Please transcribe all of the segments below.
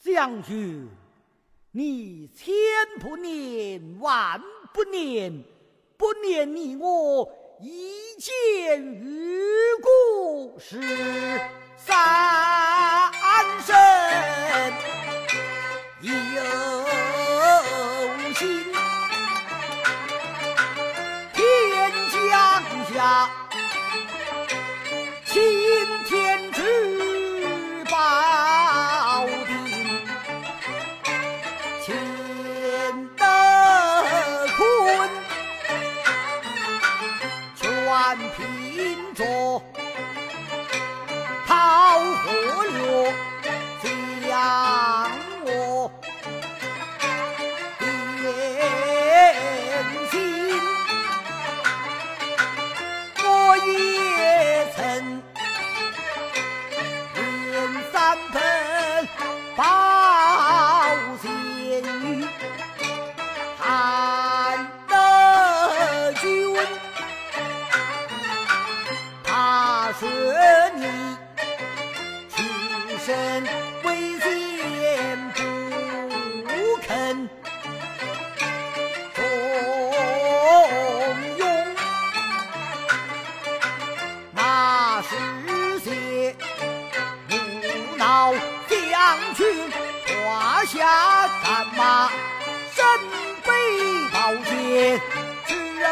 将军，你千不念，万不念，不念你我一见如故是三生有心，天降下全凭着桃河流将我。点心，我也出身危险不肯重用，那是些无脑将军胯下战马，身背宝剑，指了。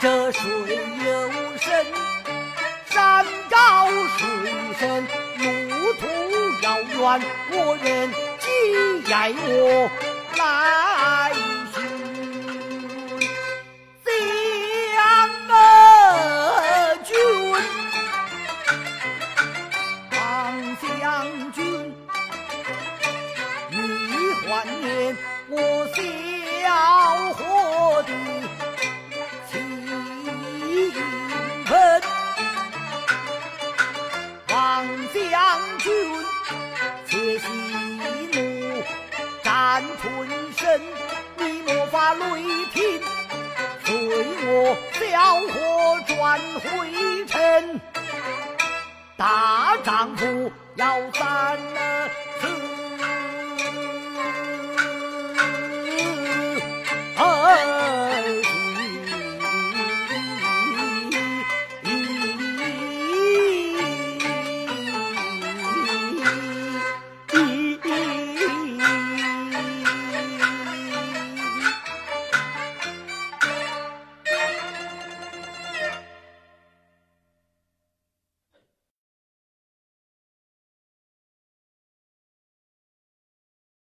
这水又深，山高水深，路途遥远，我人既爱我来寻将军，王将军。你怀念我心战屯身，你莫发雷霆，随我小伙转回城。大丈夫要三